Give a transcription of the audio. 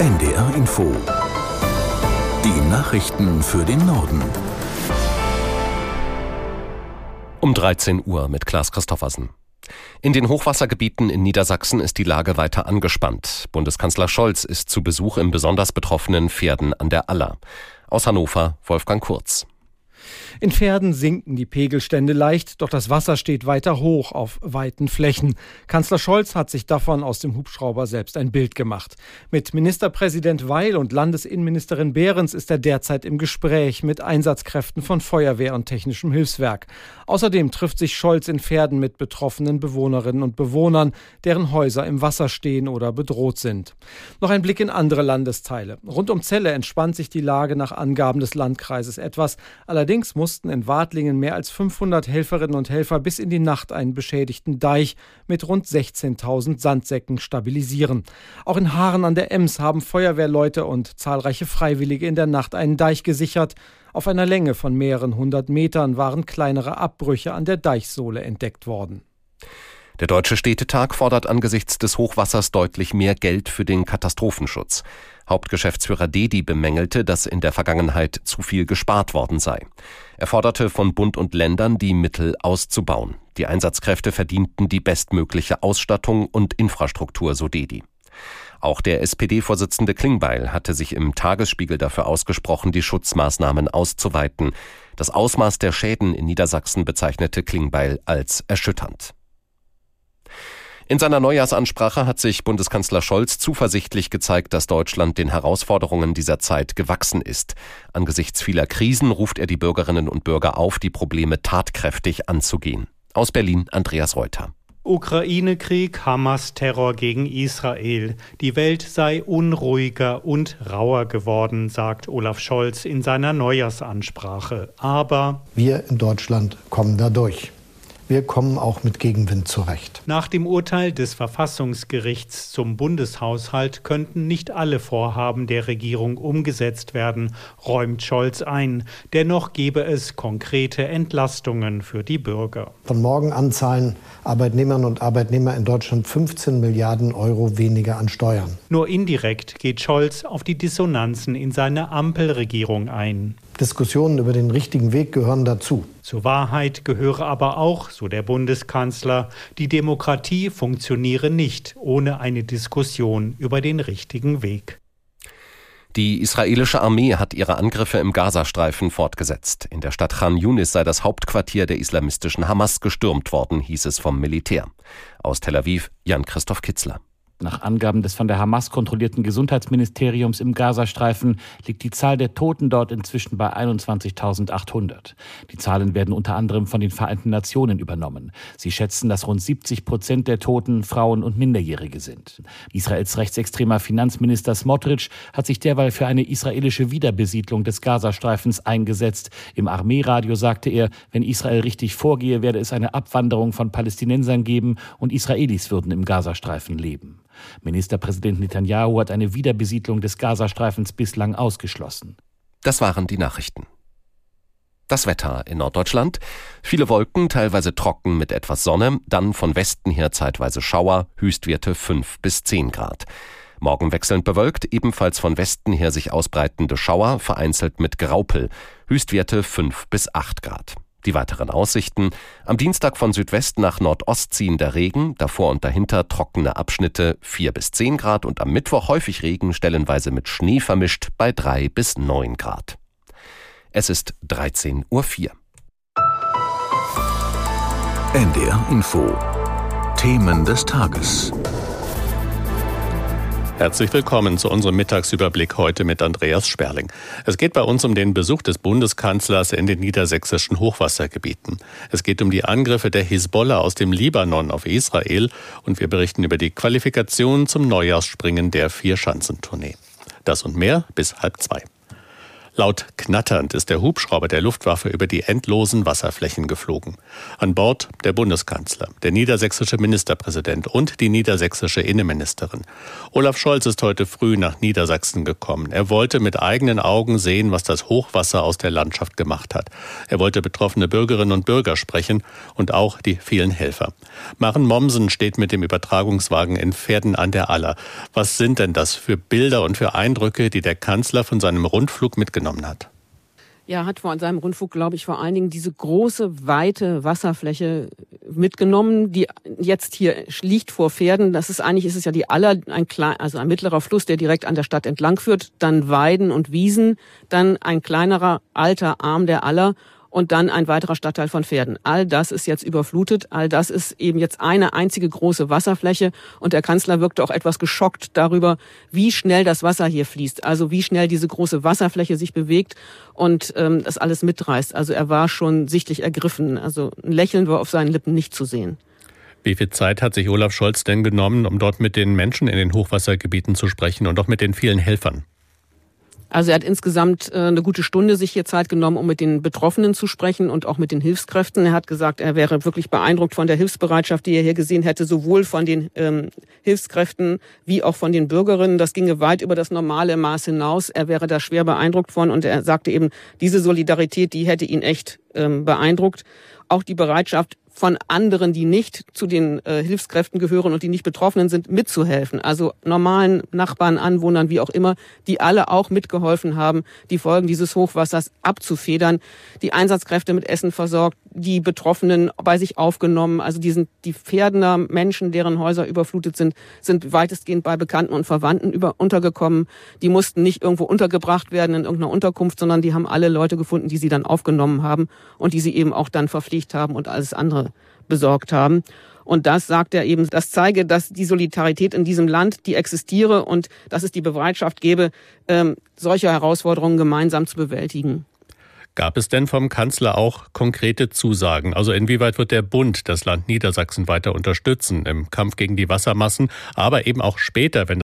NDR Info. Die Nachrichten für den Norden. Um 13 Uhr mit Klaas Christoffersen. In den Hochwassergebieten in Niedersachsen ist die Lage weiter angespannt. Bundeskanzler Scholz ist zu Besuch im besonders betroffenen Pferden an der Aller. Aus Hannover Wolfgang Kurz. In Pferden sinken die Pegelstände leicht, doch das Wasser steht weiter hoch auf weiten Flächen. Kanzler Scholz hat sich davon aus dem Hubschrauber selbst ein Bild gemacht. Mit Ministerpräsident Weil und Landesinnenministerin Behrens ist er derzeit im Gespräch mit Einsatzkräften von Feuerwehr und technischem Hilfswerk. Außerdem trifft sich Scholz in Pferden mit betroffenen Bewohnerinnen und Bewohnern, deren Häuser im Wasser stehen oder bedroht sind. Noch ein Blick in andere Landesteile. Rund um Celle entspannt sich die Lage nach Angaben des Landkreises etwas. Allerdings mussten in Wartlingen mehr als 500 Helferinnen und Helfer bis in die Nacht einen beschädigten Deich mit rund 16.000 Sandsäcken stabilisieren. Auch in Haaren an der Ems haben Feuerwehrleute und zahlreiche Freiwillige in der Nacht einen Deich gesichert. Auf einer Länge von mehreren hundert Metern waren kleinere Abbrüche an der Deichsohle entdeckt worden. Der Deutsche Städtetag fordert angesichts des Hochwassers deutlich mehr Geld für den Katastrophenschutz. Hauptgeschäftsführer Dedi bemängelte, dass in der Vergangenheit zu viel gespart worden sei. Er forderte von Bund und Ländern, die Mittel auszubauen. Die Einsatzkräfte verdienten die bestmögliche Ausstattung und Infrastruktur, so Dedi. Auch der SPD-Vorsitzende Klingbeil hatte sich im Tagesspiegel dafür ausgesprochen, die Schutzmaßnahmen auszuweiten. Das Ausmaß der Schäden in Niedersachsen bezeichnete Klingbeil als erschütternd. In seiner Neujahrsansprache hat sich Bundeskanzler Scholz zuversichtlich gezeigt, dass Deutschland den Herausforderungen dieser Zeit gewachsen ist. Angesichts vieler Krisen ruft er die Bürgerinnen und Bürger auf, die Probleme tatkräftig anzugehen. Aus Berlin Andreas Reuter. Ukraine-Krieg, Hamas-Terror gegen Israel. Die Welt sei unruhiger und rauer geworden, sagt Olaf Scholz in seiner Neujahrsansprache. Aber wir in Deutschland kommen da durch wir kommen auch mit Gegenwind zurecht. Nach dem Urteil des Verfassungsgerichts zum Bundeshaushalt könnten nicht alle Vorhaben der Regierung umgesetzt werden, räumt Scholz ein. Dennoch gebe es konkrete Entlastungen für die Bürger. Von morgen an zahlen Arbeitnehmerinnen und Arbeitnehmer in Deutschland 15 Milliarden Euro weniger an Steuern. Nur indirekt geht Scholz auf die Dissonanzen in seine Ampelregierung ein. Diskussionen über den richtigen Weg gehören dazu. Zur Wahrheit gehöre aber auch, so der Bundeskanzler, die Demokratie funktioniere nicht ohne eine Diskussion über den richtigen Weg. Die israelische Armee hat ihre Angriffe im Gazastreifen fortgesetzt. In der Stadt Khan Yunis sei das Hauptquartier der islamistischen Hamas gestürmt worden, hieß es vom Militär. Aus Tel Aviv Jan-Christoph Kitzler. Nach Angaben des von der Hamas kontrollierten Gesundheitsministeriums im Gazastreifen liegt die Zahl der Toten dort inzwischen bei 21.800. Die Zahlen werden unter anderem von den Vereinten Nationen übernommen. Sie schätzen, dass rund 70 Prozent der Toten Frauen und Minderjährige sind. Israels rechtsextremer Finanzminister Smotrich hat sich derweil für eine israelische Wiederbesiedlung des Gazastreifens eingesetzt. Im Armeeradio sagte er, wenn Israel richtig vorgehe, werde es eine Abwanderung von Palästinensern geben und Israelis würden im Gazastreifen leben. Ministerpräsident Netanyahu hat eine Wiederbesiedlung des Gazastreifens bislang ausgeschlossen. Das waren die Nachrichten. Das Wetter in Norddeutschland. Viele Wolken, teilweise trocken mit etwas Sonne, dann von Westen her zeitweise Schauer, Höchstwerte 5 bis 10 Grad. Morgen wechselnd bewölkt, ebenfalls von Westen her sich ausbreitende Schauer, vereinzelt mit Graupel, Höchstwerte 5 bis 8 Grad. Die weiteren Aussichten. Am Dienstag von Südwest nach Nordost ziehender Regen, davor und dahinter trockene Abschnitte 4 bis 10 Grad und am Mittwoch häufig Regen, stellenweise mit Schnee vermischt bei 3 bis 9 Grad. Es ist 13.04 Uhr. NDR Info. Themen des Tages. Herzlich willkommen zu unserem Mittagsüberblick heute mit Andreas Sperling. Es geht bei uns um den Besuch des Bundeskanzlers in den niedersächsischen Hochwassergebieten. Es geht um die Angriffe der Hisbollah aus dem Libanon auf Israel und wir berichten über die Qualifikation zum Neujahrsspringen der Vier-Schanzentournee. Das und mehr bis halb zwei. Laut knatternd ist der Hubschrauber der Luftwaffe über die endlosen Wasserflächen geflogen. An Bord der Bundeskanzler, der niedersächsische Ministerpräsident und die niedersächsische Innenministerin. Olaf Scholz ist heute früh nach Niedersachsen gekommen. Er wollte mit eigenen Augen sehen, was das Hochwasser aus der Landschaft gemacht hat. Er wollte betroffene Bürgerinnen und Bürger sprechen und auch die vielen Helfer. Maren Mommsen steht mit dem Übertragungswagen in Pferden an der Aller. Was sind denn das für Bilder und für Eindrücke, die der Kanzler von seinem Rundflug mitgenommen hat? Er hat vor seinem Rundflug, glaube ich, vor allen Dingen diese große, weite Wasserfläche mitgenommen, die jetzt hier liegt vor Pferden. Das ist eigentlich, ist es ja die Aller, ein klein, also ein mittlerer Fluss, der direkt an der Stadt entlang führt, dann Weiden und Wiesen, dann ein kleinerer alter Arm der Aller und dann ein weiterer Stadtteil von Pferden. All das ist jetzt überflutet, all das ist eben jetzt eine einzige große Wasserfläche und der Kanzler wirkte auch etwas geschockt darüber, wie schnell das Wasser hier fließt, also wie schnell diese große Wasserfläche sich bewegt und ähm, das alles mitreißt. Also er war schon sichtlich ergriffen, also ein Lächeln war auf seinen Lippen nicht zu sehen. Wie viel Zeit hat sich Olaf Scholz denn genommen, um dort mit den Menschen in den Hochwassergebieten zu sprechen und auch mit den vielen Helfern? Also er hat insgesamt äh, eine gute Stunde sich hier Zeit genommen, um mit den Betroffenen zu sprechen und auch mit den Hilfskräften. Er hat gesagt, er wäre wirklich beeindruckt von der Hilfsbereitschaft, die er hier gesehen hätte, sowohl von den ähm, Hilfskräften wie auch von den Bürgerinnen. Das ginge weit über das normale Maß hinaus. Er wäre da schwer beeindruckt von und er sagte eben, diese Solidarität, die hätte ihn echt ähm, beeindruckt. Auch die Bereitschaft, von anderen, die nicht zu den äh, Hilfskräften gehören und die nicht Betroffenen sind, mitzuhelfen. Also normalen Nachbarn, Anwohnern, wie auch immer, die alle auch mitgeholfen haben, die Folgen dieses Hochwassers abzufedern, die Einsatzkräfte mit Essen versorgt, die Betroffenen bei sich aufgenommen. Also die sind die Pferdener Menschen, deren Häuser überflutet sind, sind weitestgehend bei Bekannten und Verwandten über, untergekommen. Die mussten nicht irgendwo untergebracht werden in irgendeiner Unterkunft, sondern die haben alle Leute gefunden, die sie dann aufgenommen haben und die sie eben auch dann verpflegt haben und alles andere besorgt haben. Und das sagt er eben, das zeige, dass die Solidarität in diesem Land, die existiere und dass es die Bereitschaft gäbe, ähm, solche Herausforderungen gemeinsam zu bewältigen. Gab es denn vom Kanzler auch konkrete Zusagen? Also inwieweit wird der Bund das Land Niedersachsen weiter unterstützen im Kampf gegen die Wassermassen, aber eben auch später, wenn